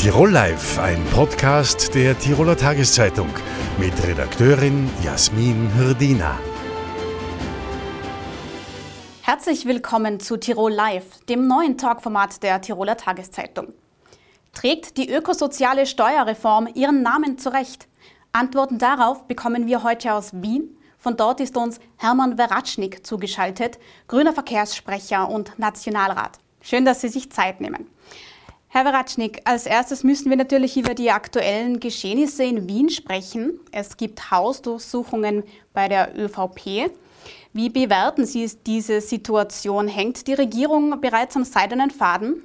Tirol Live, ein Podcast der Tiroler Tageszeitung mit Redakteurin Jasmin Hirdina. Herzlich willkommen zu Tirol Live, dem neuen Talkformat der Tiroler Tageszeitung. Trägt die ökosoziale Steuerreform ihren Namen zurecht? Antworten darauf bekommen wir heute aus Wien. Von dort ist uns Hermann Veratschnik zugeschaltet, grüner Verkehrssprecher und Nationalrat. Schön, dass Sie sich Zeit nehmen. Herr Veratschnik, als erstes müssen wir natürlich über die aktuellen Geschehnisse in Wien sprechen. Es gibt Hausdurchsuchungen bei der ÖVP. Wie bewerten Sie diese Situation? Hängt die Regierung bereits am seidenen Faden?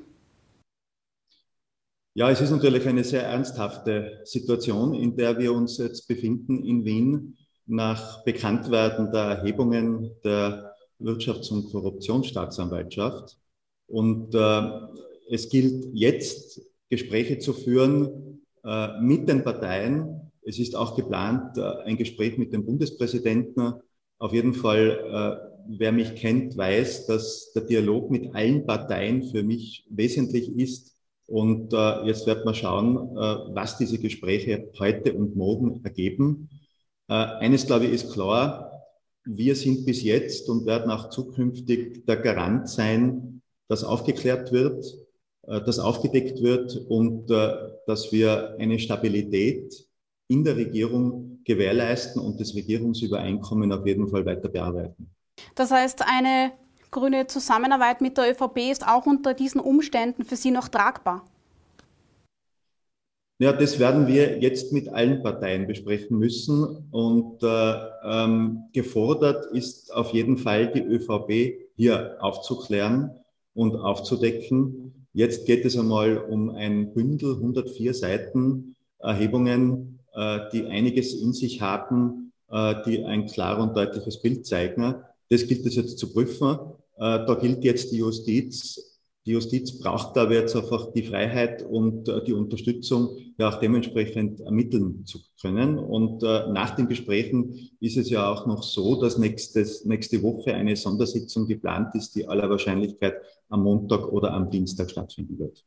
Ja, es ist natürlich eine sehr ernsthafte Situation, in der wir uns jetzt befinden in Wien nach Bekanntwerden der Erhebungen der Wirtschafts- und Korruptionsstaatsanwaltschaft. Und äh, es gilt jetzt, Gespräche zu führen äh, mit den Parteien. Es ist auch geplant, äh, ein Gespräch mit dem Bundespräsidenten. Auf jeden Fall, äh, wer mich kennt, weiß, dass der Dialog mit allen Parteien für mich wesentlich ist. Und äh, jetzt wird man schauen, äh, was diese Gespräche heute und morgen ergeben. Äh, eines, glaube ich, ist klar. Wir sind bis jetzt und werden auch zukünftig der Garant sein, dass aufgeklärt wird, das aufgedeckt wird und äh, dass wir eine Stabilität in der Regierung gewährleisten und das Regierungsübereinkommen auf jeden Fall weiter bearbeiten. Das heißt, eine grüne Zusammenarbeit mit der ÖVP ist auch unter diesen Umständen für Sie noch tragbar? Ja, das werden wir jetzt mit allen Parteien besprechen müssen. Und äh, ähm, gefordert ist auf jeden Fall die ÖVP hier aufzuklären und aufzudecken. Jetzt geht es einmal um ein Bündel, 104 Seiten Erhebungen, äh, die einiges in sich haben, äh, die ein klar und deutliches Bild zeigen. Das gilt es jetzt zu prüfen. Äh, da gilt jetzt die Justiz die Justiz braucht aber jetzt einfach die Freiheit und äh, die Unterstützung, ja auch dementsprechend ermitteln zu können. Und äh, nach den Gesprächen ist es ja auch noch so, dass nächstes, nächste Woche eine Sondersitzung geplant ist, die aller Wahrscheinlichkeit am Montag oder am Dienstag stattfinden wird.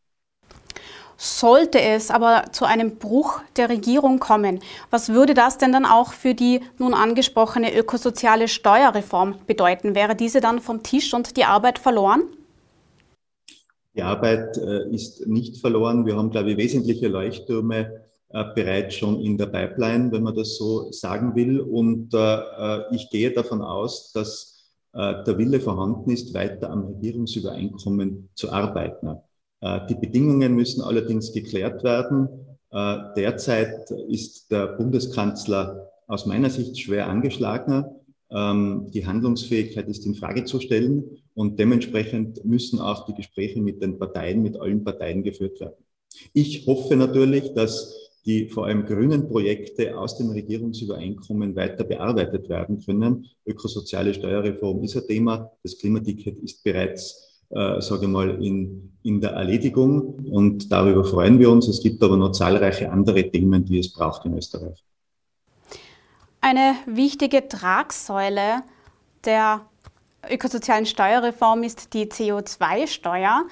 Sollte es aber zu einem Bruch der Regierung kommen, was würde das denn dann auch für die nun angesprochene ökosoziale Steuerreform bedeuten? Wäre diese dann vom Tisch und die Arbeit verloren? Die Arbeit äh, ist nicht verloren. Wir haben, glaube ich, wesentliche Leuchttürme äh, bereits schon in der Pipeline, wenn man das so sagen will. Und äh, ich gehe davon aus, dass der Wille vorhanden ist, weiter am Regierungsübereinkommen zu arbeiten. Die Bedingungen müssen allerdings geklärt werden. Derzeit ist der Bundeskanzler aus meiner Sicht schwer angeschlagen. Ähm, die Handlungsfähigkeit ist in Frage zu stellen und dementsprechend müssen auch die Gespräche mit den Parteien, mit allen Parteien geführt werden. Ich hoffe natürlich, dass die vor allem grünen Projekte aus dem Regierungsübereinkommen weiter bearbeitet werden können. Ökosoziale Steuerreform ist ein Thema. Das Klimaticket ist bereits, äh, sage mal, in, in der Erledigung und darüber freuen wir uns. Es gibt aber noch zahlreiche andere Themen, die es braucht in Österreich. Eine wichtige Tragsäule der ökosozialen Steuerreform ist die CO2-Steuer.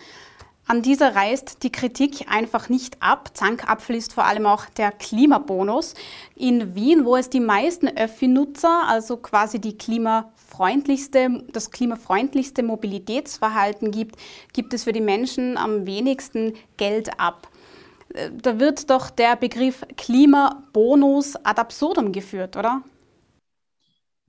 An dieser reißt die Kritik einfach nicht ab. Zankapfel ist vor allem auch der Klimabonus. In Wien, wo es die meisten Öffi-Nutzer, also quasi die klimafreundlichste, das klimafreundlichste Mobilitätsverhalten gibt, gibt es für die Menschen am wenigsten Geld ab da wird doch der Begriff Klimabonus ad absurdum geführt, oder?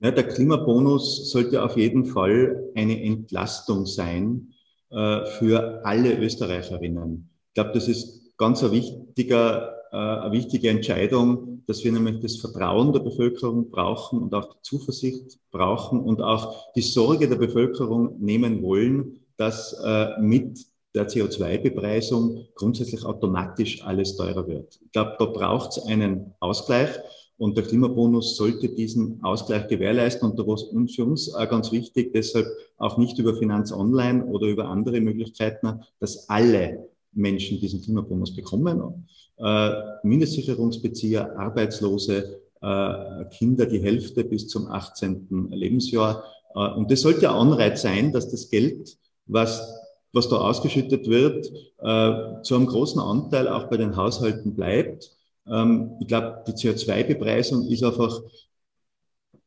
Ja, der Klimabonus sollte auf jeden Fall eine Entlastung sein äh, für alle Österreicherinnen. Ich glaube, das ist ganz ein wichtiger, äh, eine wichtige Entscheidung, dass wir nämlich das Vertrauen der Bevölkerung brauchen und auch die Zuversicht brauchen und auch die Sorge der Bevölkerung nehmen wollen, dass äh, mit der CO2-Bepreisung grundsätzlich automatisch alles teurer wird. Ich glaube, da braucht es einen Ausgleich und der Klimabonus sollte diesen Ausgleich gewährleisten. Und da war es für uns auch ganz wichtig, deshalb auch nicht über Finanz Online oder über andere Möglichkeiten, dass alle Menschen diesen Klimabonus bekommen. Äh, Mindestsicherungsbezieher, Arbeitslose, äh, Kinder die Hälfte bis zum 18. Lebensjahr. Äh, und das sollte ein Anreiz sein, dass das Geld, was was da ausgeschüttet wird, äh, zu einem großen Anteil auch bei den Haushalten bleibt. Ähm, ich glaube, die CO2-Bepreisung ist einfach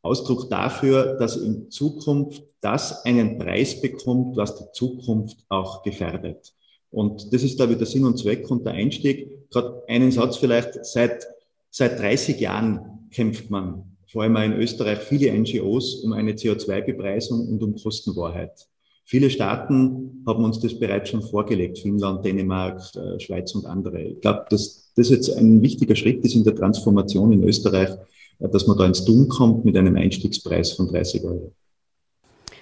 Ausdruck dafür, dass in Zukunft das einen Preis bekommt, was die Zukunft auch gefährdet. Und das ist, glaube ich, der Sinn und Zweck und der Einstieg. Gerade einen Satz vielleicht, seit, seit 30 Jahren kämpft man, vor allem auch in Österreich, viele NGOs um eine CO2-Bepreisung und um Kostenwahrheit. Viele Staaten haben uns das bereits schon vorgelegt, Finnland, Dänemark, äh, Schweiz und andere. Ich glaube, dass das jetzt ein wichtiger Schritt ist in der Transformation in Österreich, äh, dass man da ins Tun kommt mit einem Einstiegspreis von 30 Euro.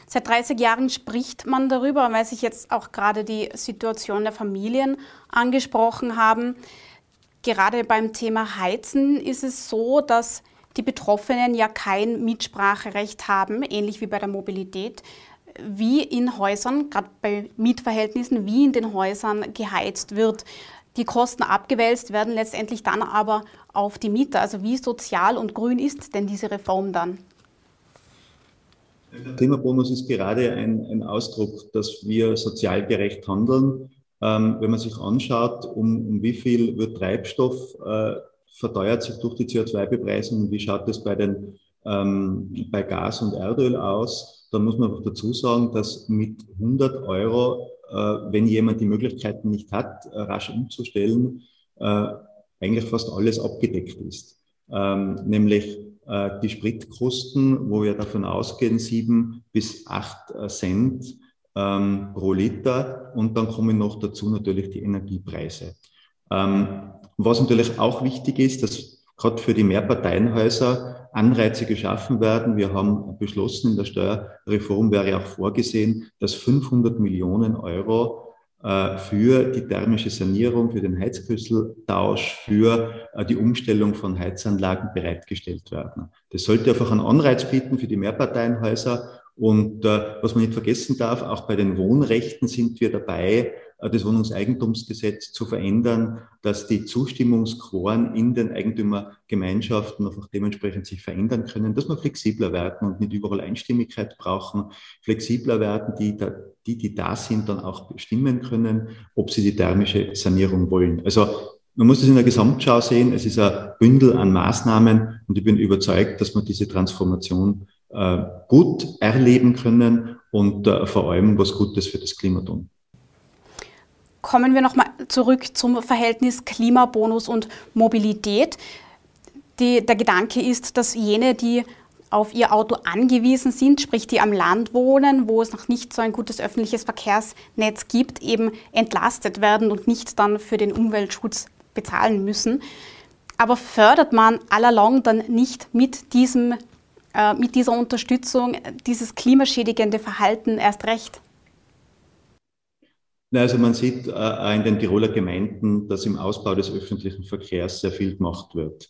Seit 30 Jahren spricht man darüber, weil sich jetzt auch gerade die Situation der Familien angesprochen haben. Gerade beim Thema Heizen ist es so, dass die Betroffenen ja kein Mitspracherecht haben, ähnlich wie bei der Mobilität wie in Häusern, gerade bei Mietverhältnissen, wie in den Häusern geheizt wird. Die Kosten abgewälzt werden letztendlich dann aber auf die Mieter. Also wie sozial und grün ist denn diese Reform dann? Der Klimabonus ist gerade ein, ein Ausdruck, dass wir sozial gerecht handeln. Ähm, wenn man sich anschaut, um, um wie viel wird Treibstoff äh, verteuert sich durch die CO2-Bepreisung und wie schaut es bei, ähm, bei Gas und Erdöl aus, da muss man auch dazu sagen, dass mit 100 Euro, äh, wenn jemand die Möglichkeiten nicht hat, äh, rasch umzustellen, äh, eigentlich fast alles abgedeckt ist. Ähm, nämlich äh, die Spritkosten, wo wir davon ausgehen, sieben bis acht äh, Cent ähm, pro Liter. Und dann kommen noch dazu natürlich die Energiepreise. Ähm, was natürlich auch wichtig ist, dass gerade für die Mehrparteienhäuser Anreize geschaffen werden. Wir haben beschlossen, in der Steuerreform wäre auch vorgesehen, dass 500 Millionen Euro äh, für die thermische Sanierung, für den Heizküsseltausch, für äh, die Umstellung von Heizanlagen bereitgestellt werden. Das sollte einfach einen Anreiz bieten für die Mehrparteienhäuser. Und äh, was man nicht vergessen darf, auch bei den Wohnrechten sind wir dabei, das Wohnungseigentumsgesetz zu verändern, dass die Zustimmungsquoren in den Eigentümergemeinschaften einfach dementsprechend sich verändern können, dass wir flexibler werden und nicht überall Einstimmigkeit brauchen, flexibler werden, die, die, die da sind, dann auch bestimmen können, ob sie die thermische Sanierung wollen. Also man muss das in der Gesamtschau sehen. Es ist ein Bündel an Maßnahmen und ich bin überzeugt, dass wir diese Transformation äh, gut erleben können und äh, vor allem was Gutes für das Klima tun. Kommen wir nochmal zurück zum Verhältnis Klimabonus und Mobilität. Die, der Gedanke ist, dass jene, die auf ihr Auto angewiesen sind, sprich die am Land wohnen, wo es noch nicht so ein gutes öffentliches Verkehrsnetz gibt, eben entlastet werden und nicht dann für den Umweltschutz bezahlen müssen. Aber fördert man allalong dann nicht mit, diesem, äh, mit dieser Unterstützung dieses klimaschädigende Verhalten erst recht? Also man sieht äh, in den Tiroler Gemeinden, dass im Ausbau des öffentlichen Verkehrs sehr viel gemacht wird.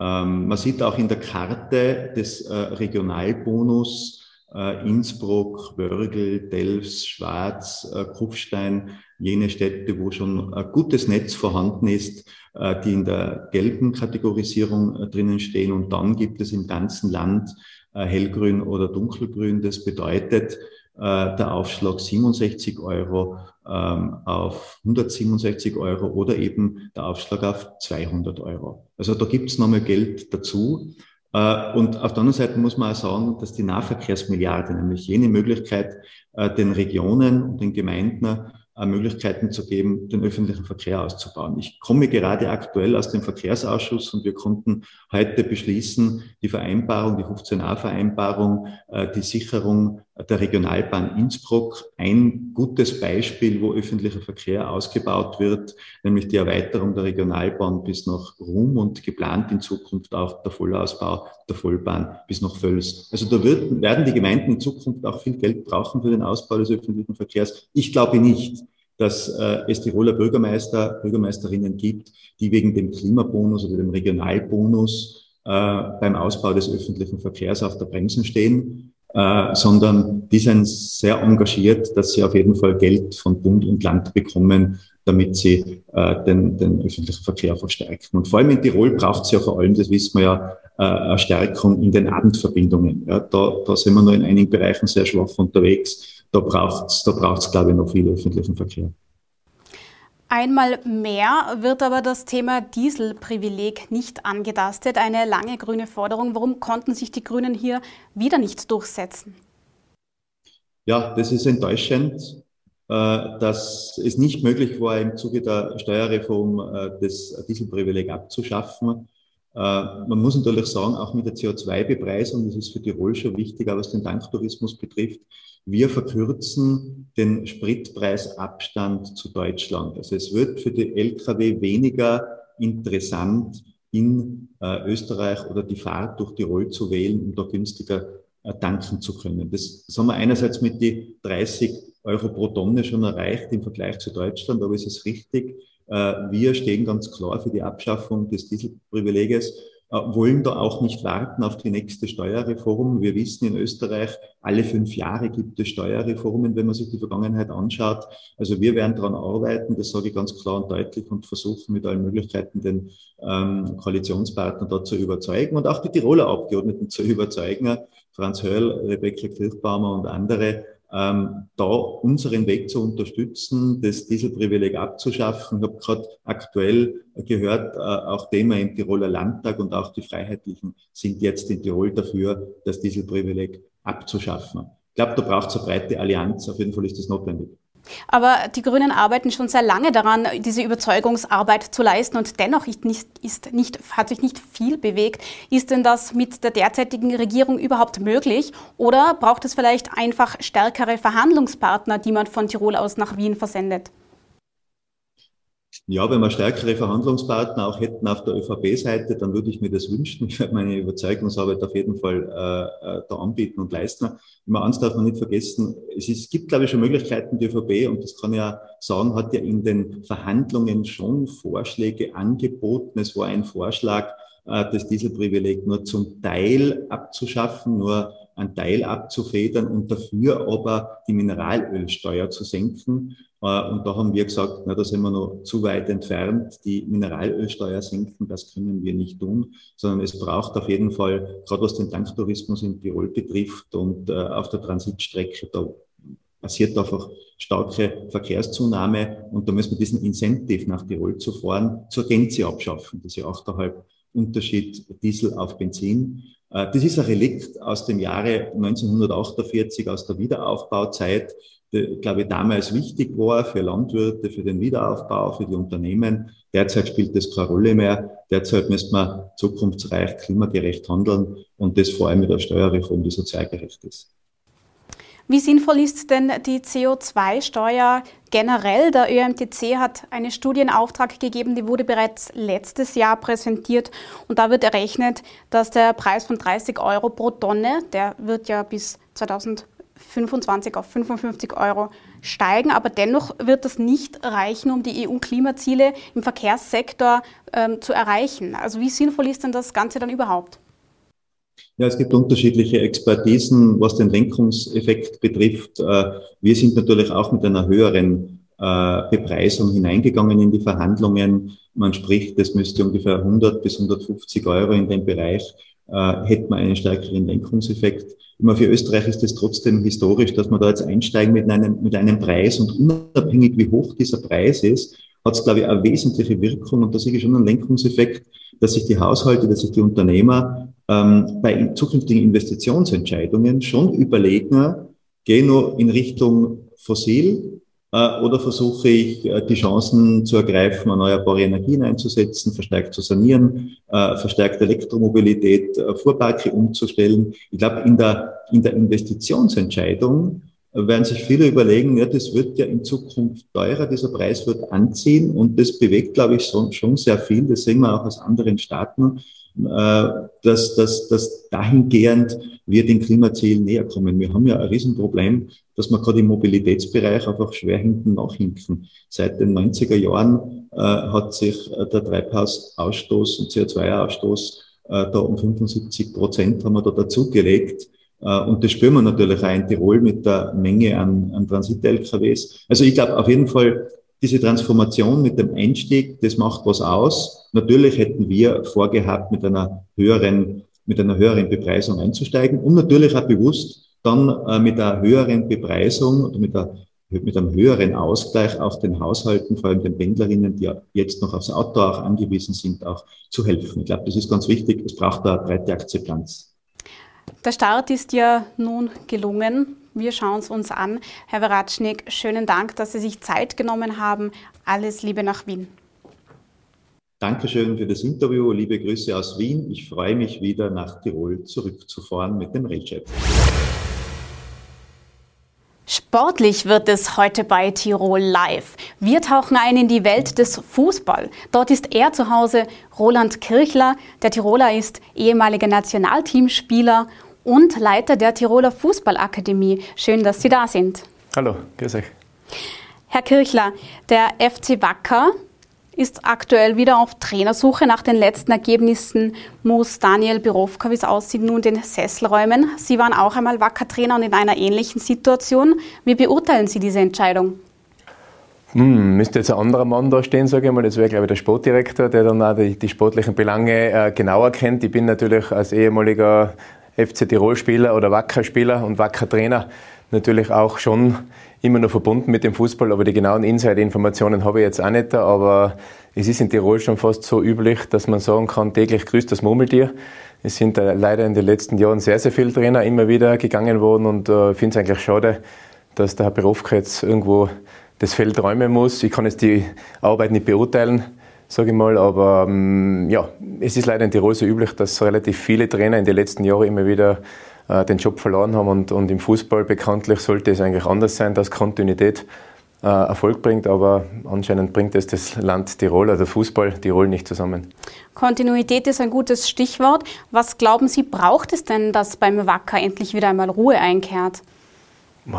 Ähm, man sieht auch in der Karte des äh, Regionalbonus äh, Innsbruck, Wörgl, Delfs, Schwarz, äh, Kufstein, jene Städte, wo schon ein gutes Netz vorhanden ist, äh, die in der gelben Kategorisierung äh, drinnen stehen. Und dann gibt es im ganzen Land äh, hellgrün oder dunkelgrün. Das bedeutet, äh, der Aufschlag 67 Euro auf 167 Euro oder eben der Aufschlag auf 200 Euro. Also da gibt es nochmal Geld dazu. Äh, und auf der anderen Seite muss man auch sagen, dass die Nahverkehrsmilliarde, nämlich jene Möglichkeit, äh, den Regionen und den Gemeinden äh, Möglichkeiten zu geben, den öffentlichen Verkehr auszubauen. Ich komme gerade aktuell aus dem Verkehrsausschuss und wir konnten heute beschließen, die Vereinbarung, die 15a-Vereinbarung, äh, die Sicherung der Regionalbahn Innsbruck ein gutes Beispiel, wo öffentlicher Verkehr ausgebaut wird, nämlich die Erweiterung der Regionalbahn bis nach Rum und geplant in Zukunft auch der Vollausbau der Vollbahn bis nach Völs. Also da wird, werden die Gemeinden in Zukunft auch viel Geld brauchen für den Ausbau des öffentlichen Verkehrs. Ich glaube nicht dass äh, es Tiroler Bürgermeister, Bürgermeisterinnen gibt, die wegen dem Klimabonus oder dem Regionalbonus äh, beim Ausbau des öffentlichen Verkehrs auf der Bremsen stehen, äh, sondern die sind sehr engagiert, dass sie auf jeden Fall Geld von Bund und Land bekommen, damit sie äh, den, den öffentlichen Verkehr verstärken. Und vor allem in Tirol braucht es ja vor allem, das wissen wir ja, äh, eine Stärkung in den Abendverbindungen. Ja, da, da sind wir nur in einigen Bereichen sehr schwach unterwegs. da braucht es, da braucht's, glaube ich, noch viel öffentlichen Verkehr. Einmal mehr wird aber das Thema Dieselprivileg nicht angetastet. Eine lange grüne Forderung. Warum konnten sich die Grünen hier wieder nicht durchsetzen? Ja, das ist enttäuschend, äh, dass es nicht möglich war, im Zuge der Steuerreform äh, das Dieselprivileg abzuschaffen. Äh, man muss natürlich sagen, auch mit der CO2-Bepreisung, das ist für Tirol schon wichtig, aber was den Tanktourismus betrifft, wir verkürzen den Spritpreisabstand zu Deutschland. Also es wird für die Lkw weniger interessant, in äh, Österreich oder die Fahrt durch Tirol zu wählen, um da günstiger äh, tanken zu können. Das, das haben wir einerseits mit die 30 Euro pro Tonne schon erreicht im Vergleich zu Deutschland, aber es ist richtig, äh, wir stehen ganz klar für die Abschaffung des Dieselprivileges wollen da auch nicht warten auf die nächste Steuerreform. Wir wissen in Österreich, alle fünf Jahre gibt es Steuerreformen, wenn man sich die Vergangenheit anschaut. Also wir werden daran arbeiten, das sage ich ganz klar und deutlich und versuchen mit allen Möglichkeiten den ähm, Koalitionspartner da zu überzeugen und auch die Tiroler Abgeordneten zu überzeugen, Franz Hörl, Rebecca Kirchbaumer und andere, ähm, da unseren Weg zu unterstützen, das Dieselprivileg abzuschaffen. Ich habe gerade aktuell gehört, äh, auch Thema im Tiroler Landtag und auch die Freiheitlichen sind jetzt in Tirol dafür, das Dieselprivileg abzuschaffen. Ich glaube, da braucht es eine breite Allianz. Auf jeden Fall ist das notwendig. Aber die Grünen arbeiten schon sehr lange daran, diese Überzeugungsarbeit zu leisten und dennoch ist nicht, ist nicht, hat sich nicht viel bewegt. Ist denn das mit der derzeitigen Regierung überhaupt möglich oder braucht es vielleicht einfach stärkere Verhandlungspartner, die man von Tirol aus nach Wien versendet? Ja, wenn wir stärkere Verhandlungspartner auch hätten auf der ÖVP-Seite, dann würde ich mir das wünschen. Ich werde meine Überzeugungsarbeit auf jeden Fall äh, äh, da anbieten und leisten. Immer eins darf man nicht vergessen, es, ist, es gibt, glaube ich, schon Möglichkeiten, die ÖVP, und das kann ich ja sagen, hat ja in den Verhandlungen schon Vorschläge angeboten. Es war ein Vorschlag, äh, das Dieselprivileg nur zum Teil abzuschaffen, nur einen Teil abzufedern und dafür aber die Mineralölsteuer zu senken. Äh, und da haben wir gesagt, na, da sind wir noch zu weit entfernt. Die Mineralölsteuer senken, das können wir nicht tun, sondern es braucht auf jeden Fall, gerade was den Tanktourismus in Tirol betrifft und äh, auf der Transitstrecke, da passiert einfach starke Verkehrszunahme und da müssen wir diesen Incentive nach Tirol zu fahren zur Gänze abschaffen. Ja 8,5 Unterschied Diesel auf Benzin. Äh, das ist ein Relikt aus dem Jahre 1948, aus der Wiederaufbauzeit, glaube ich, damals wichtig war für Landwirte, für den Wiederaufbau, für die Unternehmen. Derzeit spielt das keine Rolle mehr. Derzeit müssen wir zukunftsreich, klimagerecht handeln und das vor allem mit der Steuerreform, die sozialgerecht ist. Wie sinnvoll ist denn die CO2-Steuer generell? Der ÖMTC hat eine Studie in Auftrag gegeben, die wurde bereits letztes Jahr präsentiert und da wird errechnet, dass der Preis von 30 Euro pro Tonne, der wird ja bis 2025 auf 55 Euro steigen, aber dennoch wird das nicht reichen, um die EU-Klimaziele im Verkehrssektor ähm, zu erreichen. Also wie sinnvoll ist denn das Ganze dann überhaupt? Ja, es gibt unterschiedliche Expertisen, was den Lenkungseffekt betrifft. Äh, wir sind natürlich auch mit einer höheren äh, Bepreisung hineingegangen in die Verhandlungen. Man spricht, das müsste ungefähr 100 bis 150 Euro in dem Bereich, äh, hätte man einen stärkeren Lenkungseffekt. Immer für Österreich ist es trotzdem historisch, dass man da jetzt einsteigen mit einem, mit einem Preis und unabhängig wie hoch dieser Preis ist, hat es, glaube ich, eine wesentliche Wirkung und da sehe ich schon einen Lenkungseffekt, dass sich die Haushalte, dass sich die Unternehmer ähm, bei zukünftigen Investitionsentscheidungen schon überlegen, gehe nur in Richtung fossil oder versuche ich äh, die Chancen zu ergreifen, erneuerbare Energien einzusetzen, verstärkt zu sanieren, äh, verstärkt Elektromobilität, äh, Fuhrparke umzustellen. Ich glaube, in der, in der Investitionsentscheidung werden sich viele überlegen, ja, das wird ja in Zukunft teurer, dieser Preis wird anziehen und das bewegt, glaube ich, schon, sehr viel. Das sehen wir auch aus anderen Staaten, äh, dass, dass, dass dahingehend wir den Klimazielen näher kommen. Wir haben ja ein Riesenproblem, dass wir gerade im Mobilitätsbereich einfach schwer hinten nachhinken. Seit den 90er Jahren äh, hat sich äh, der Treibhausausstoß und CO2-Ausstoß äh, da um 75 Prozent haben wir da dazugelegt. Äh, und das spüren wir natürlich auch in Tirol mit der Menge an, an Transit-LKWs. Also ich glaube auf jeden Fall, diese Transformation mit dem Einstieg, das macht was aus. Natürlich hätten wir vorgehabt, mit einer höheren, mit einer höheren Bepreisung einzusteigen und natürlich auch bewusst dann äh, mit einer höheren Bepreisung oder mit, einer, mit einem höheren Ausgleich auch den Haushalten, vor allem den Pendlerinnen, die jetzt noch aufs Auto auch angewiesen sind, auch zu helfen. Ich glaube, das ist ganz wichtig. Es braucht da eine breite Akzeptanz. Der Start ist ja nun gelungen. Wir schauen es uns an. Herr Veratschnik, schönen Dank, dass Sie sich Zeit genommen haben. Alles Liebe nach Wien. Dankeschön für das Interview. Liebe Grüße aus Wien. Ich freue mich wieder nach Tirol zurückzufahren mit dem Recep. Sportlich wird es heute bei Tirol Live. Wir tauchen ein in die Welt des Fußball. Dort ist er zu Hause, Roland Kirchler. Der Tiroler ist ehemaliger Nationalteamspieler und Leiter der Tiroler Fußballakademie. Schön, dass Sie da sind. Hallo, grüß euch. Herr Kirchler, der FC Wacker ist aktuell wieder auf Trainersuche. Nach den letzten Ergebnissen muss Daniel Birovka, wie es aussieht, nun den Sessel räumen. Sie waren auch einmal Wacker-Trainer und in einer ähnlichen Situation. Wie beurteilen Sie diese Entscheidung? Hm, müsste jetzt ein anderer Mann da stehen, sage ich mal. Das wäre, glaube ich, der Sportdirektor, der dann auch die, die sportlichen Belange äh, genauer kennt. Ich bin natürlich als ehemaliger FC Tirol-Spieler oder Wacker-Spieler und Wacker-Trainer natürlich auch schon immer noch verbunden mit dem Fußball, aber die genauen Insider-Informationen habe ich jetzt auch nicht. Aber es ist in Tirol schon fast so üblich, dass man sagen kann, täglich grüßt das Murmeltier. Es sind leider in den letzten Jahren sehr, sehr viele Trainer immer wieder gegangen worden und äh, ich äh, finde es eigentlich schade, dass der Herr Berufka jetzt irgendwo das Feld räumen muss. Ich kann jetzt die Arbeit nicht beurteilen, sage ich mal, aber ähm, ja, es ist leider in Tirol so üblich, dass relativ viele Trainer in den letzten Jahren immer wieder äh, den Job verloren haben. Und, und im Fußball bekanntlich sollte es eigentlich anders sein, dass Kontinuität äh, Erfolg bringt, aber anscheinend bringt es das Land Tirol oder Fußball Tirol nicht zusammen. Kontinuität ist ein gutes Stichwort. Was glauben Sie, braucht es denn, dass beim Wacker endlich wieder einmal Ruhe einkehrt?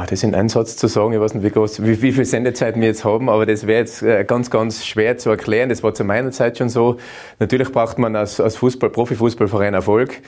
Das in einem Satz zu sagen, ich weiß nicht, wie, groß, wie, wie viel Sendezeit wir jetzt haben, aber das wäre jetzt äh, ganz, ganz schwer zu erklären. Das war zu meiner Zeit schon so. Natürlich braucht man als, als Fußball, Profifußballverein Erfolg.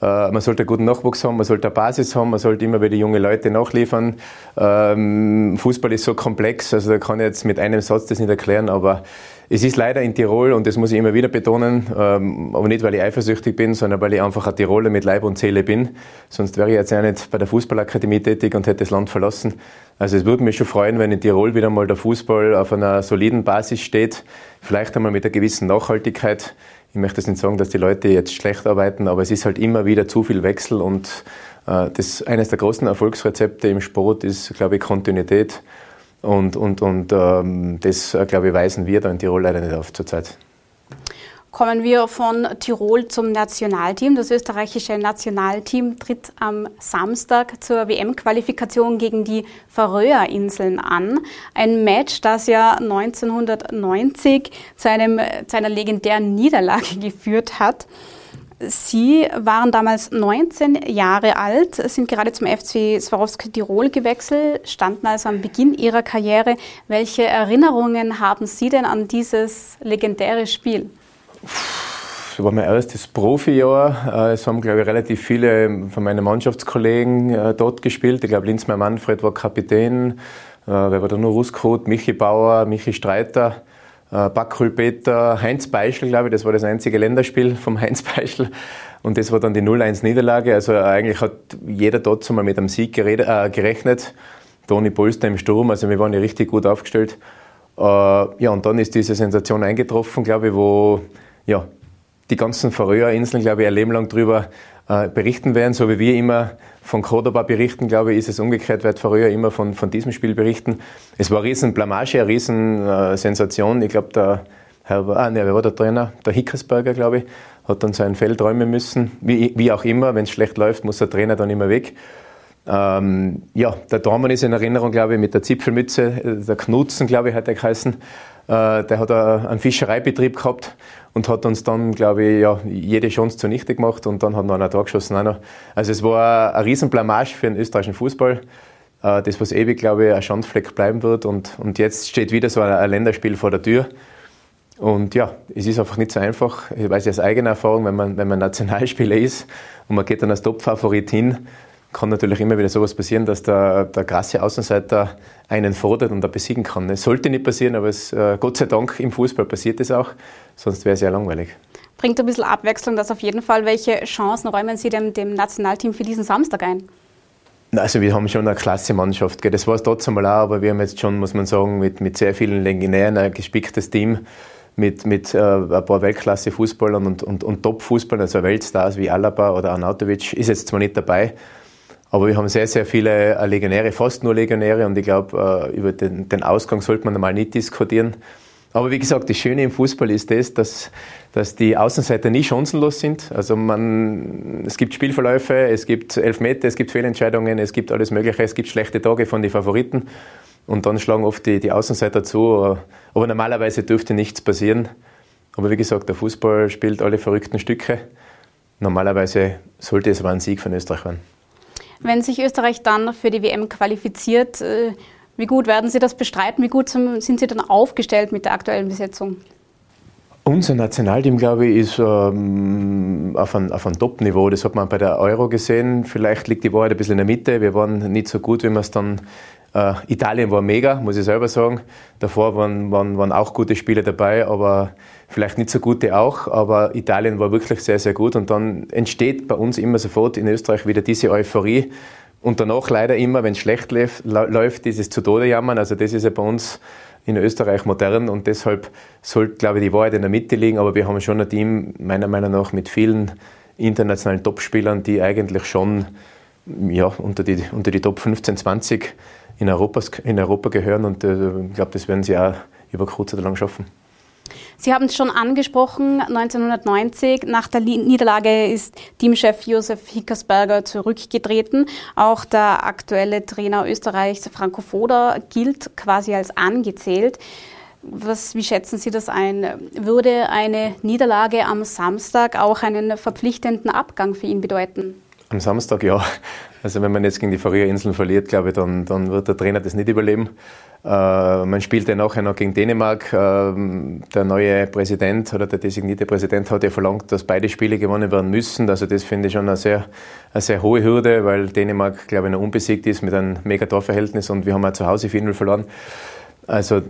Äh, man sollte einen guten Nachwuchs haben, man sollte eine Basis haben, man sollte immer wieder junge Leute nachliefern. Ähm, Fußball ist so komplex, also da kann ich jetzt mit einem Satz das nicht erklären, aber es ist leider in Tirol, und das muss ich immer wieder betonen, ähm, aber nicht, weil ich eifersüchtig bin, sondern weil ich einfach ein Tiroler mit Leib und Seele bin. Sonst wäre ich jetzt ja nicht bei der Fußballakademie tätig und hätte das Land verlassen. Also es würde mich schon freuen, wenn in Tirol wieder mal der Fußball auf einer soliden Basis steht, vielleicht einmal mit einer gewissen Nachhaltigkeit. Ich möchte jetzt nicht sagen, dass die Leute jetzt schlecht arbeiten, aber es ist halt immer wieder zu viel Wechsel und äh, das, eines der großen Erfolgsrezepte im Sport ist, glaube ich, Kontinuität. Und, und, und ähm, das, äh, glaube ich, weisen wir da in Tirol leider nicht auf zurzeit. Kommen wir von Tirol zum Nationalteam. Das österreichische Nationalteam tritt am Samstag zur WM-Qualifikation gegen die Färöerinseln an. Ein Match, das ja 1990 zu, einem, zu einer legendären Niederlage geführt hat. Sie waren damals 19 Jahre alt, sind gerade zum FC Swarovski Tirol gewechselt, standen also am Beginn Ihrer Karriere. Welche Erinnerungen haben Sie denn an dieses legendäre Spiel? Das war mein erstes Profijahr. Äh, es haben, glaube ich, relativ viele von meinen Mannschaftskollegen äh, dort gespielt. Ich glaube, Linzmeier Manfred war Kapitän. Äh, wer war da nur? Ruskot, Michi Bauer, Michi Streiter. Backhul Peter, Heinz Beischel, glaube ich, das war das einzige Länderspiel vom Heinz Beischel. Und das war dann die 0-1-Niederlage. Also eigentlich hat jeder dort mal mit einem Sieg geredet, äh, gerechnet. Toni Polster im Sturm, also wir waren ja richtig gut aufgestellt. Äh, ja, und dann ist diese Sensation eingetroffen, glaube ich, wo ja, die ganzen Färöerinseln, glaube ich, ein Leben lang darüber äh, berichten werden, so wie wir immer von Cordoba berichten, glaube ich, ist es umgekehrt, wird Färöer immer von, von diesem Spiel berichten. Es war eine riesen Blamage, eine riesen äh, Sensation. Ich glaube, der Herr, ah, nee, wer war der Trainer? Der Hickersberger, glaube ich, hat dann sein Feld räumen müssen. Wie, wie auch immer, wenn es schlecht läuft, muss der Trainer dann immer weg. Ähm, ja, der Dormann ist in Erinnerung, glaube ich, mit der Zipfelmütze, äh, der Knutzen, glaube ich, hat er geheißen. Äh, der hat einen Fischereibetrieb gehabt und hat uns dann, glaube ich, ja, jede Chance zunichte gemacht und dann hat noch einer da geschossen. Auch. Also es war eine riesen Blamage für den österreichischen Fußball. Äh, das, was ewig, glaube ich, ein Schandfleck bleiben wird. Und, und jetzt steht wieder so ein, ein Länderspiel vor der Tür. Und ja, es ist einfach nicht so einfach. Ich weiß aus eigener Erfahrung, wenn man, wenn man Nationalspieler ist und man geht dann als Top-Favorit hin, kann natürlich immer wieder sowas passieren, dass der, der krasse Außenseiter einen fordert und da besiegen kann. Es sollte nicht passieren, aber es, äh, Gott sei Dank im Fußball passiert es auch, sonst wäre es ja langweilig. Bringt ein bisschen Abwechslung, das auf jeden Fall. Welche Chancen räumen Sie dem, dem Nationalteam für diesen Samstag ein? Also wir haben schon eine klasse Mannschaft. Das war es trotzdem mal auch, aber wir haben jetzt schon, muss man sagen, mit, mit sehr vielen Legionären ein gespicktes Team mit, mit äh, ein paar Weltklasse-Fußballern und, und, und Top-Fußballern, also Weltstars wie Alaba oder Arnautovic, ist jetzt zwar nicht dabei, aber wir haben sehr, sehr viele äh, Legionäre, fast nur Legionäre und ich glaube, äh, über den, den Ausgang sollte man mal nicht diskutieren. Aber wie gesagt, das Schöne im Fußball ist das, dass, dass die Außenseiter nie chancenlos sind. Also man, es gibt Spielverläufe, es gibt Elfmeter, es gibt Fehlentscheidungen, es gibt alles Mögliche, es gibt schlechte Tage von den Favoriten und dann schlagen oft die, die Außenseiter zu. Aber normalerweise dürfte nichts passieren. Aber wie gesagt, der Fußball spielt alle verrückten Stücke. Normalerweise sollte es aber ein Sieg von Österreich werden. Wenn sich Österreich dann für die WM qualifiziert, äh, wie gut werden Sie das bestreiten? Wie gut sind Sie dann aufgestellt mit der aktuellen Besetzung? Unser Nationalteam, glaube ich, ist ähm, auf einem, auf Top-Niveau. Das hat man bei der Euro gesehen. Vielleicht liegt die Wahrheit ein bisschen in der Mitte. Wir waren nicht so gut, wie wir es dann. Äh, Italien war mega, muss ich selber sagen. Davor waren, waren, waren auch gute Spiele dabei, aber vielleicht nicht so gute auch. Aber Italien war wirklich sehr, sehr gut. Und dann entsteht bei uns immer sofort in Österreich wieder diese Euphorie. Und danach leider immer, wenn es schlecht läuft, dieses zu Tode jammern. Also das ist ja bei uns in Österreich modern und deshalb sollte, glaube ich, die Wahrheit in der Mitte liegen. Aber wir haben schon ein Team, meiner Meinung nach, mit vielen internationalen Topspielern, die eigentlich schon ja, unter, die, unter die Top 15, 20 in, Europas, in Europa gehören und äh, ich glaube, das werden sie auch über kurz oder lang schaffen. Sie haben es schon angesprochen, 1990 nach der Niederlage ist Teamchef Josef Hickersberger zurückgetreten. Auch der aktuelle Trainer Österreichs, Franco Foda, gilt quasi als angezählt. Was, wie schätzen Sie das ein? Würde eine Niederlage am Samstag auch einen verpflichtenden Abgang für ihn bedeuten? Am Samstag ja. Also wenn man jetzt gegen die Färöerinseln verliert, glaube ich, dann, dann wird der Trainer das nicht überleben. Äh, man spielt ja nachher noch gegen Dänemark. Äh, der neue Präsident oder der designierte Präsident hat ja verlangt, dass beide Spiele gewonnen werden müssen. Also das finde ich schon eine sehr, eine sehr hohe Hürde, weil Dänemark, glaube ich, noch unbesiegt ist mit einem mega Torverhältnis und wir haben auch zu Hause 4-0 verloren. Also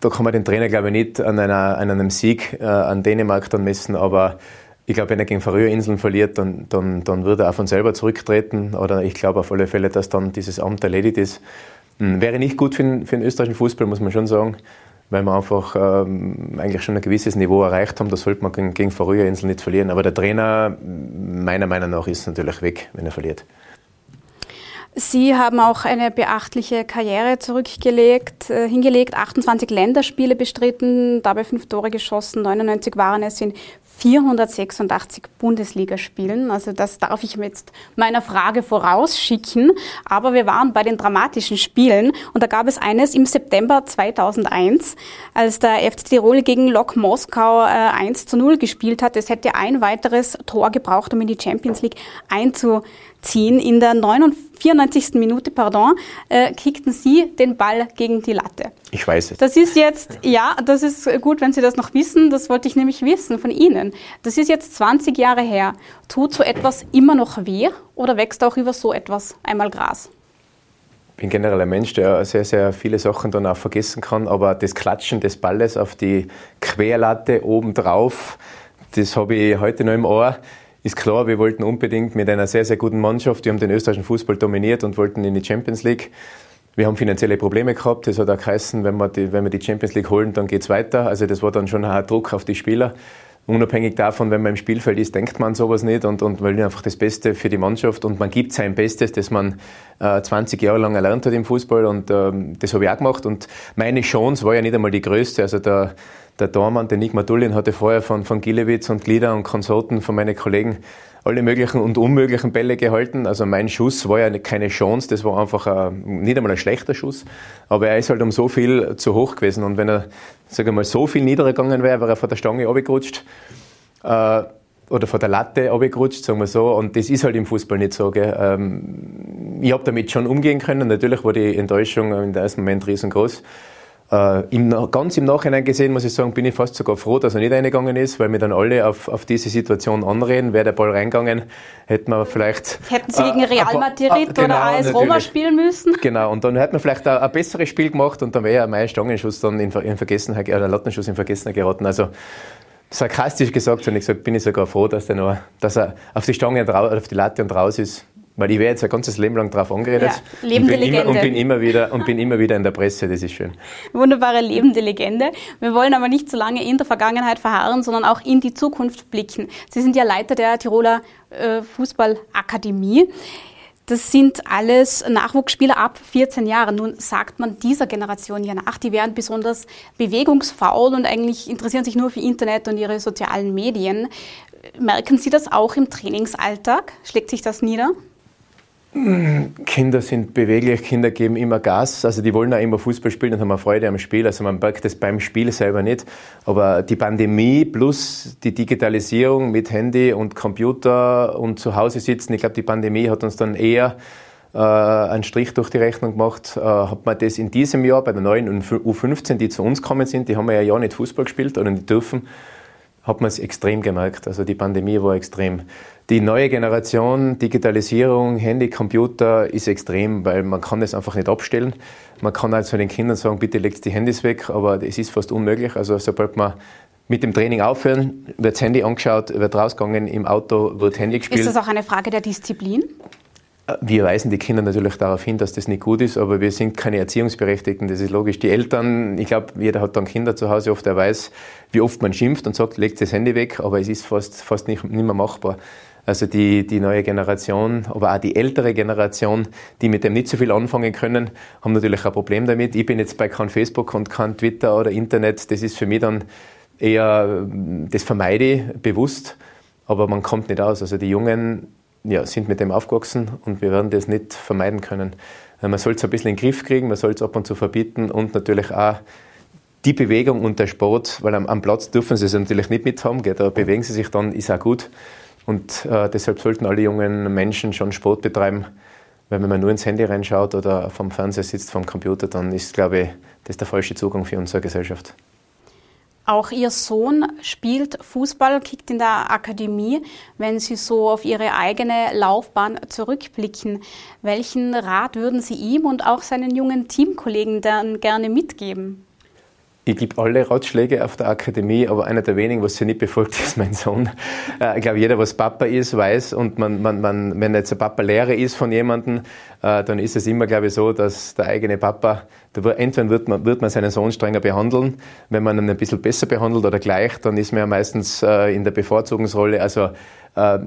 da kann man den Trainer, glaube ich, nicht an, einer, an einem Sieg äh, an Dänemark dann messen, aber ich glaube, wenn er gegen Färöerinseln verliert, dann, dann, dann wird er auch von selber zurücktreten. Oder ich glaube auf alle Fälle, dass dann dieses Amt erledigt ist. Hm, wäre nicht gut für den, für den österreichischen Fußball, muss man schon sagen, weil wir einfach ähm, eigentlich schon ein gewisses Niveau erreicht haben. Da sollte man gegen, gegen Färöerinseln nicht verlieren. Aber der Trainer, meiner Meinung nach, ist natürlich weg, wenn er verliert. Sie haben auch eine beachtliche Karriere zurückgelegt, äh, hingelegt, 28 Länderspiele bestritten, dabei fünf Tore geschossen, 99 waren es in 486 Bundesligaspielen. Also das darf ich jetzt meiner Frage vorausschicken. Aber wir waren bei den dramatischen Spielen und da gab es eines im September 2001, als der FC Tirol gegen Lok Moskau äh, 1 zu 0 gespielt hat. Es hätte ein weiteres Tor gebraucht, um in die Champions League einzuziehen ziehen. In der 94. Minute, pardon, äh, kickten Sie den Ball gegen die Latte. Ich weiß es. Das ist jetzt, ja, das ist gut, wenn Sie das noch wissen. Das wollte ich nämlich wissen von Ihnen. Das ist jetzt 20 Jahre her. Tut so etwas immer noch weh oder wächst auch über so etwas einmal Gras? Ich bin generell ein Mensch, der sehr, sehr viele Sachen dann auch vergessen kann, aber das Klatschen des Balles auf die Querlatte obendrauf, das habe ich heute noch im Ohr ist klar, wir wollten unbedingt mit einer sehr, sehr guten Mannschaft, wir haben den österreichischen Fußball dominiert und wollten in die Champions League. Wir haben finanzielle Probleme gehabt. Das hat auch geheißen, wenn wir die, wenn wir die Champions League holen, dann geht es weiter. Also das war dann schon ein Druck auf die Spieler. Unabhängig davon, wenn man im Spielfeld ist, denkt man sowas nicht und, und will einfach das Beste für die Mannschaft. Und man gibt sein Bestes, das man äh, 20 Jahre lang erlernt hat im Fußball. Und ähm, das habe ich auch gemacht. Und meine Chance war ja nicht einmal die größte. Also der, der Tormann, der Nick Matulin, hatte vorher von, von Gilewitz und Glieder und Konsorten von meinen Kollegen alle möglichen und unmöglichen Bälle gehalten. Also mein Schuss war ja keine Chance, das war einfach ein, nicht einmal ein schlechter Schuss. Aber er ist halt um so viel zu hoch gewesen. Und wenn er, sage mal, so viel niedergegangen wäre, wäre er von der Stange abgerutscht. Äh, oder von der Latte abgerutscht, sagen wir so. Und das ist halt im Fußball nicht so. Gell. Ähm, ich habe damit schon umgehen können. Natürlich war die Enttäuschung im ersten Moment riesengroß. Äh, im, ganz im Nachhinein gesehen, muss ich sagen, bin ich fast sogar froh, dass er nicht reingegangen ist, weil wir dann alle auf, auf diese Situation anreden. Wäre der Ball reingegangen, hätten wir vielleicht. Hätten Sie gegen äh, Real Madrid äh, genau, oder AS Roma spielen müssen? Genau, und dann hätten wir vielleicht ein, ein besseres Spiel gemacht und dann wäre mein Stangenschuss dann in, in Vergessenheit, oder Lattenschuss in Vergessenheit geraten. Also, sarkastisch gesagt, und ich gesagt, bin ich sogar froh, dass, der noch, dass er auf die Stange, auf die Latte und raus ist. Weil ich werde jetzt ein ganzes Leben lang darauf angeredet ja, lebende und, bin Legende. Immer, und, bin immer wieder, und bin immer wieder in der Presse, das ist schön. Wunderbare lebende Legende. Wir wollen aber nicht so lange in der Vergangenheit verharren, sondern auch in die Zukunft blicken. Sie sind ja Leiter der Tiroler äh, Fußballakademie. Das sind alles Nachwuchsspieler ab 14 Jahren. Nun sagt man dieser Generation ja nach, die wären besonders bewegungsfaul und eigentlich interessieren sich nur für Internet und ihre sozialen Medien. Merken Sie das auch im Trainingsalltag? Schlägt sich das nieder? Kinder sind beweglich, Kinder geben immer Gas, also die wollen auch immer Fußball spielen und haben eine Freude am Spiel, also man merkt das beim Spiel selber nicht, aber die Pandemie plus die Digitalisierung mit Handy und Computer und zu Hause sitzen, ich glaube die Pandemie hat uns dann eher äh, einen Strich durch die Rechnung gemacht, äh, hat man das in diesem Jahr bei der neuen U15, die zu uns gekommen sind, die haben ja ja nicht Fußball gespielt oder nicht dürfen, hat man es extrem gemerkt, also die Pandemie war extrem. Die neue Generation, Digitalisierung, Handy, Computer ist extrem, weil man kann das einfach nicht abstellen. Man kann also den Kindern sagen, bitte legt die Handys weg, aber es ist fast unmöglich. Also sobald man mit dem Training aufhören, wird das Handy angeschaut, wird rausgegangen, im Auto wird Handy gespielt. Ist das auch eine Frage der Disziplin? Wir weisen die Kinder natürlich darauf hin, dass das nicht gut ist, aber wir sind keine Erziehungsberechtigten, das ist logisch. Die Eltern, ich glaube, jeder hat dann Kinder zu Hause oft, der weiß, wie oft man schimpft und sagt, legt das Handy weg, aber es ist fast, fast nicht, nicht mehr machbar. Also die, die neue Generation, aber auch die ältere Generation, die mit dem nicht so viel anfangen können, haben natürlich ein Problem damit. Ich bin jetzt bei kein Facebook und kein Twitter oder Internet. Das ist für mich dann eher, das vermeide ich bewusst, aber man kommt nicht aus. Also die Jungen ja, sind mit dem aufgewachsen und wir werden das nicht vermeiden können. Man soll es ein bisschen in den Griff kriegen, man soll es ab und zu verbieten und natürlich auch die Bewegung und der Sport, weil am, am Platz dürfen sie es natürlich nicht mithaben, gell, da bewegen sie sich dann, ist auch gut. Und äh, deshalb sollten alle jungen Menschen schon Sport betreiben. Weil wenn man nur ins Handy reinschaut oder vom Fernseher sitzt, vom Computer, dann ist, glaube ich, das der falsche Zugang für unsere Gesellschaft. Auch Ihr Sohn spielt Fußball, kickt in der Akademie. Wenn Sie so auf Ihre eigene Laufbahn zurückblicken, welchen Rat würden Sie ihm und auch seinen jungen Teamkollegen dann gerne mitgeben? Ich gebe alle Ratschläge auf der Akademie, aber einer der wenigen, was sie nicht befolgt, ist mein Sohn. Äh, ich glaube, jeder, was Papa ist, weiß und man, man, man, wenn jetzt ein Papa Lehrer ist von jemandem, äh, dann ist es immer, glaube ich, so, dass der eigene Papa, entweder wird man, wird man seinen Sohn strenger behandeln, wenn man ihn ein bisschen besser behandelt oder gleich, dann ist man ja meistens äh, in der Bevorzugungsrolle. Also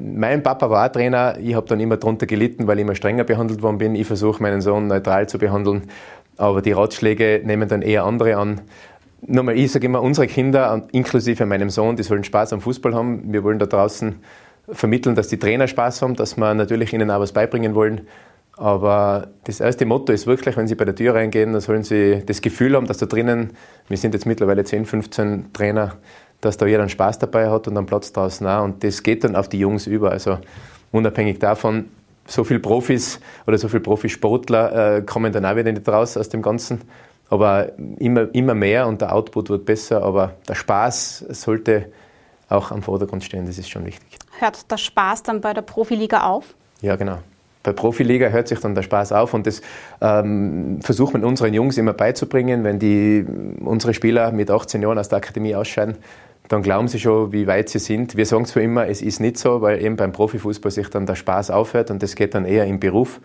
mein Papa war Trainer, ich habe dann immer darunter gelitten, weil ich immer strenger behandelt worden bin. Ich versuche meinen Sohn neutral zu behandeln, aber die Ratschläge nehmen dann eher andere an. Nochmal, ich sage immer, unsere Kinder, inklusive meinem Sohn, die sollen Spaß am Fußball haben. Wir wollen da draußen vermitteln, dass die Trainer Spaß haben, dass wir natürlich ihnen auch was beibringen wollen. Aber das erste Motto ist wirklich, wenn sie bei der Tür reingehen, dann sollen sie das Gefühl haben, dass da drinnen, wir sind jetzt mittlerweile 10, 15 Trainer, dass da jeder einen Spaß dabei hat und einen Platz draußen auch. Und das geht dann auf die Jungs über. Also unabhängig davon, so viele Profis oder so viele Profisportler äh, kommen dann auch wieder nicht raus aus dem Ganzen. Aber immer, immer mehr und der Output wird besser, aber der Spaß sollte auch am Vordergrund stehen, das ist schon wichtig. Hört der Spaß dann bei der Profiliga auf? Ja, genau. Bei Profiliga hört sich dann der Spaß auf und das ähm, versucht man unseren Jungs immer beizubringen. Wenn die, unsere Spieler mit 18 Jahren aus der Akademie ausscheiden, dann glauben sie schon, wie weit sie sind. Wir sagen zwar immer, es ist nicht so, weil eben beim Profifußball sich dann der Spaß aufhört und das geht dann eher im Beruf.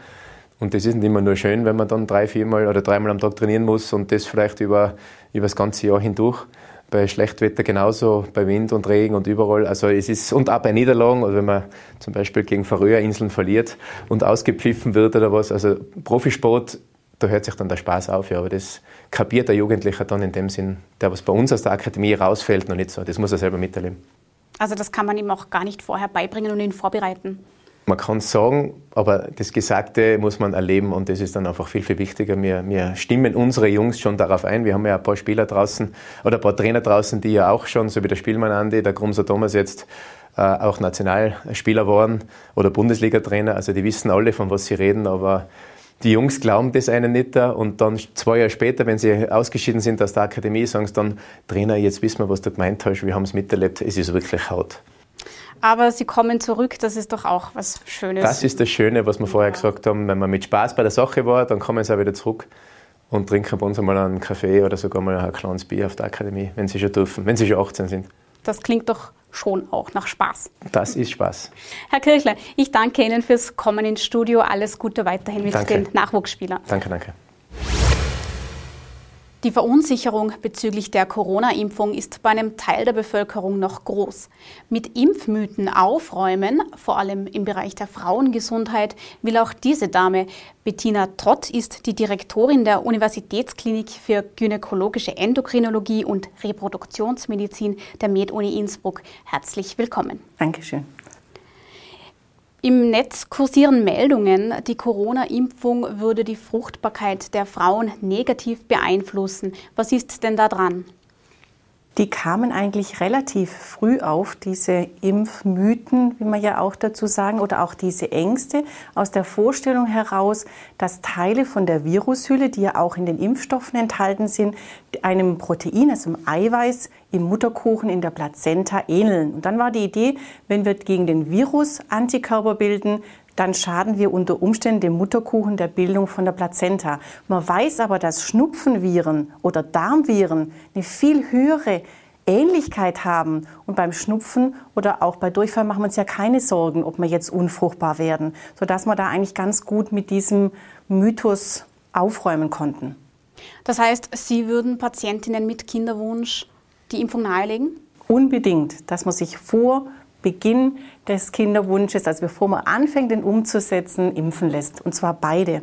Und das ist nicht immer nur schön, wenn man dann drei, viermal oder dreimal am Tag trainieren muss und das vielleicht über, über das ganze Jahr hindurch. Bei Schlechtwetter genauso, bei Wind und Regen und überall. Also es ist, und auch bei Niederlagen, also wenn man zum Beispiel gegen Färöerinseln verliert und ausgepfiffen wird oder was. Also Profisport, da hört sich dann der Spaß auf, ja. Aber das kapiert der Jugendliche dann in dem Sinn, der was bei uns aus der Akademie rausfällt, noch nicht so. Das muss er selber miterleben. Also das kann man ihm auch gar nicht vorher beibringen und ihn vorbereiten. Man kann es sagen, aber das Gesagte muss man erleben und das ist dann einfach viel, viel wichtiger. Wir, wir stimmen unsere Jungs schon darauf ein. Wir haben ja ein paar Spieler draußen oder ein paar Trainer draußen, die ja auch schon, so wie der Spielmann Andi, der Grumser Thomas jetzt, äh, auch Nationalspieler waren oder Bundesliga-Trainer. Also die wissen alle, von was sie reden, aber die Jungs glauben das einen nicht und dann zwei Jahre später, wenn sie ausgeschieden sind aus der Akademie, sagen sie dann, Trainer, jetzt wissen wir, was du gemeint hast, wir haben es miterlebt, es ist wirklich Haut aber sie kommen zurück, das ist doch auch was Schönes. Das ist das Schöne, was wir vorher gesagt haben, wenn man mit Spaß bei der Sache war, dann kommen sie auch wieder zurück und trinken bei uns einmal einen Kaffee oder sogar mal ein kleines Bier auf der Akademie, wenn sie schon dürfen, wenn sie schon 18 sind. Das klingt doch schon auch nach Spaß. Das ist Spaß. Herr Kirchler, ich danke Ihnen fürs Kommen ins Studio. Alles Gute weiterhin mit danke. den Nachwuchsspielern. Danke, danke. Die Verunsicherung bezüglich der Corona-Impfung ist bei einem Teil der Bevölkerung noch groß. Mit Impfmythen aufräumen, vor allem im Bereich der Frauengesundheit, will auch diese Dame. Bettina Trott ist die Direktorin der Universitätsklinik für gynäkologische Endokrinologie und Reproduktionsmedizin der MedUni Innsbruck. Herzlich willkommen. Dankeschön. Im Netz kursieren Meldungen, die Corona-Impfung würde die Fruchtbarkeit der Frauen negativ beeinflussen. Was ist denn da dran? die kamen eigentlich relativ früh auf, diese Impfmythen, wie man ja auch dazu sagen, oder auch diese Ängste aus der Vorstellung heraus, dass Teile von der Virushülle, die ja auch in den Impfstoffen enthalten sind, einem Protein, also einem Eiweiß im Mutterkuchen in der Plazenta ähneln. Und dann war die Idee, wenn wir gegen den Virus Antikörper bilden, dann schaden wir unter Umständen dem Mutterkuchen der Bildung von der Plazenta. Man weiß aber, dass Schnupfenviren oder Darmviren eine viel höhere Ähnlichkeit haben. Und beim Schnupfen oder auch bei Durchfall machen wir uns ja keine Sorgen, ob wir jetzt unfruchtbar werden, sodass wir da eigentlich ganz gut mit diesem Mythos aufräumen konnten. Das heißt, Sie würden Patientinnen mit Kinderwunsch die Impfung nahelegen? Unbedingt, dass man sich vor Beginn des Kinderwunsches, also bevor man anfängt, den umzusetzen, impfen lässt. Und zwar beide.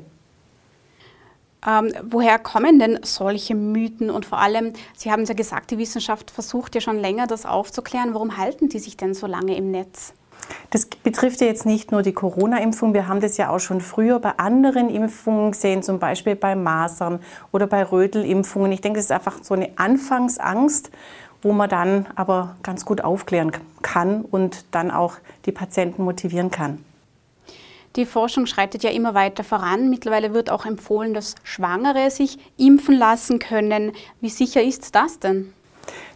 Ähm, woher kommen denn solche Mythen? Und vor allem, Sie haben es ja gesagt, die Wissenschaft versucht ja schon länger, das aufzuklären. Warum halten die sich denn so lange im Netz? Das betrifft ja jetzt nicht nur die Corona-Impfung. Wir haben das ja auch schon früher bei anderen Impfungen gesehen, zum Beispiel bei Masern oder bei Rötelimpfungen. Ich denke, das ist einfach so eine Anfangsangst wo man dann aber ganz gut aufklären kann und dann auch die Patienten motivieren kann. Die Forschung schreitet ja immer weiter voran. Mittlerweile wird auch empfohlen, dass Schwangere sich impfen lassen können. Wie sicher ist das denn?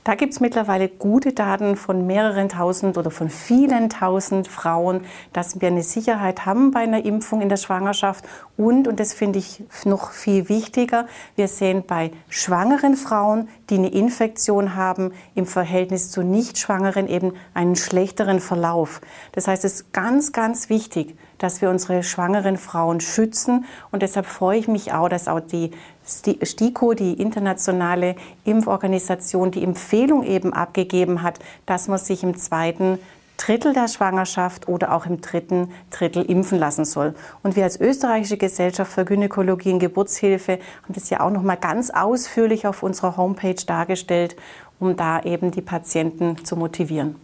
Da gibt es mittlerweile gute Daten von mehreren tausend oder von vielen tausend Frauen, dass wir eine Sicherheit haben bei einer Impfung in der Schwangerschaft. Und, und das finde ich noch viel wichtiger, wir sehen bei schwangeren Frauen, die eine Infektion haben, im Verhältnis zu Nicht-Schwangeren eben einen schlechteren Verlauf. Das heißt, es ist ganz, ganz wichtig, dass wir unsere schwangeren Frauen schützen. Und deshalb freue ich mich auch, dass auch die STIKO, die internationale Impforganisation, die Empfehlung eben abgegeben hat, dass man sich im zweiten Drittel der Schwangerschaft oder auch im dritten Drittel impfen lassen soll. Und wir als österreichische Gesellschaft für Gynäkologie und Geburtshilfe haben das ja auch noch mal ganz ausführlich auf unserer Homepage dargestellt, um da eben die Patienten zu motivieren.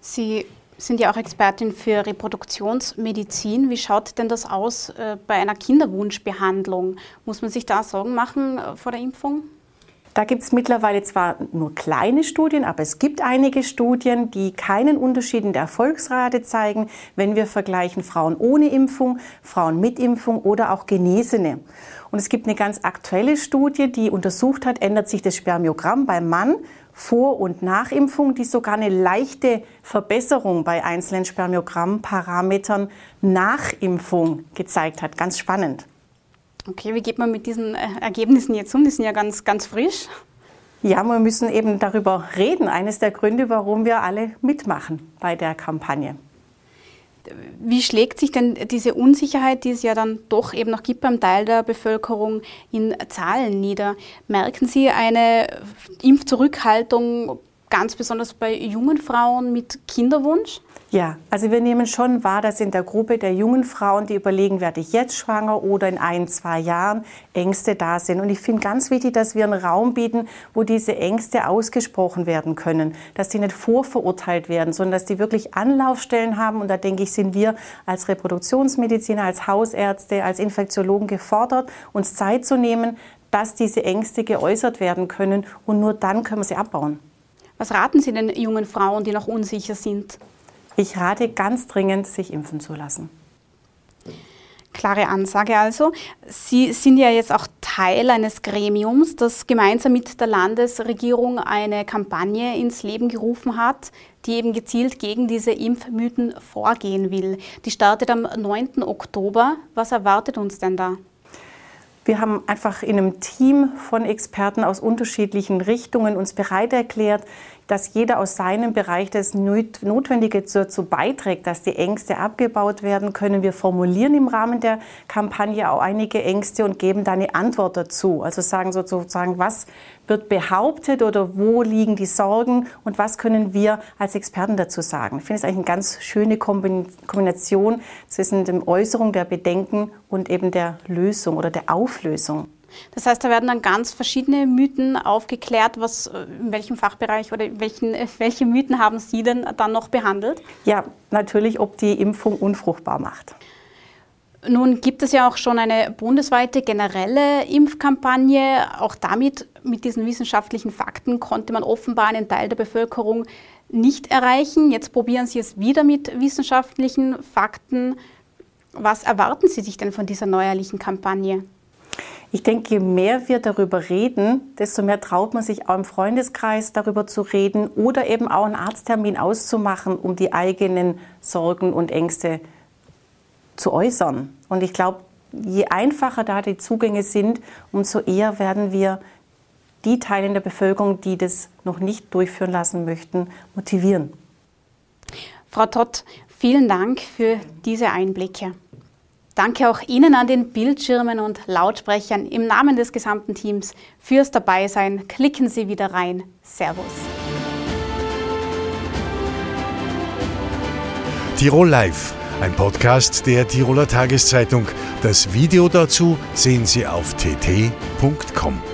Sie sind ja auch Expertin für Reproduktionsmedizin. Wie schaut denn das aus äh, bei einer Kinderwunschbehandlung? Muss man sich da Sorgen machen äh, vor der Impfung? Da gibt es mittlerweile zwar nur kleine Studien, aber es gibt einige Studien, die keinen Unterschied in der Erfolgsrate zeigen, wenn wir vergleichen Frauen ohne Impfung, Frauen mit Impfung oder auch Genesene. Und es gibt eine ganz aktuelle Studie, die untersucht hat, ändert sich das Spermiogramm beim Mann vor- und Nachimpfung, die sogar eine leichte Verbesserung bei einzelnen Spermiogrammparametern nach Impfung gezeigt hat. Ganz spannend. Okay, wie geht man mit diesen äh, Ergebnissen jetzt um? Die sind ja ganz, ganz frisch. Ja, wir müssen eben darüber reden. Eines der Gründe, warum wir alle mitmachen bei der Kampagne. Wie schlägt sich denn diese Unsicherheit, die es ja dann doch eben noch gibt beim Teil der Bevölkerung, in Zahlen nieder? Merken Sie eine Impfzurückhaltung ganz besonders bei jungen Frauen mit Kinderwunsch? Ja, also wir nehmen schon wahr, dass in der Gruppe der jungen Frauen, die überlegen, werde ich jetzt schwanger oder in ein, zwei Jahren, Ängste da sind. Und ich finde ganz wichtig, dass wir einen Raum bieten, wo diese Ängste ausgesprochen werden können, dass sie nicht vorverurteilt werden, sondern dass die wirklich Anlaufstellen haben. Und da denke ich, sind wir als Reproduktionsmediziner, als Hausärzte, als Infektiologen gefordert, uns Zeit zu nehmen, dass diese Ängste geäußert werden können. Und nur dann können wir sie abbauen. Was raten Sie den jungen Frauen, die noch unsicher sind? Ich rate ganz dringend, sich impfen zu lassen. Klare Ansage also. Sie sind ja jetzt auch Teil eines Gremiums, das gemeinsam mit der Landesregierung eine Kampagne ins Leben gerufen hat, die eben gezielt gegen diese Impfmythen vorgehen will. Die startet am 9. Oktober. Was erwartet uns denn da? Wir haben einfach in einem Team von Experten aus unterschiedlichen Richtungen uns bereit erklärt, dass jeder aus seinem Bereich das Notwendige dazu beiträgt, dass die Ängste abgebaut werden können. Wir formulieren im Rahmen der Kampagne auch einige Ängste und geben da eine Antwort dazu. Also sagen sozusagen, was wird behauptet oder wo liegen die Sorgen und was können wir als Experten dazu sagen. Ich finde es eigentlich eine ganz schöne Kombination zwischen der Äußerung der Bedenken und eben der Lösung oder der Auflösung. Das heißt, da werden dann ganz verschiedene Mythen aufgeklärt. Was, äh, in welchem Fachbereich oder welchen, welche Mythen haben Sie denn dann noch behandelt? Ja, natürlich, ob die Impfung unfruchtbar macht. Nun gibt es ja auch schon eine bundesweite generelle Impfkampagne. Auch damit, mit diesen wissenschaftlichen Fakten, konnte man offenbar einen Teil der Bevölkerung nicht erreichen. Jetzt probieren Sie es wieder mit wissenschaftlichen Fakten. Was erwarten Sie sich denn von dieser neuerlichen Kampagne? Ich denke, je mehr wir darüber reden, desto mehr traut man sich auch im Freundeskreis darüber zu reden oder eben auch einen Arzttermin auszumachen, um die eigenen Sorgen und Ängste zu äußern. Und ich glaube, je einfacher da die Zugänge sind, umso eher werden wir die Teile der Bevölkerung, die das noch nicht durchführen lassen möchten, motivieren. Frau Tott, vielen Dank für diese Einblicke. Danke auch Ihnen an den Bildschirmen und Lautsprechern im Namen des gesamten Teams fürs Dabeisein. Klicken Sie wieder rein. Servus. Tirol Live, ein Podcast der Tiroler Tageszeitung. Das Video dazu sehen Sie auf tt.com.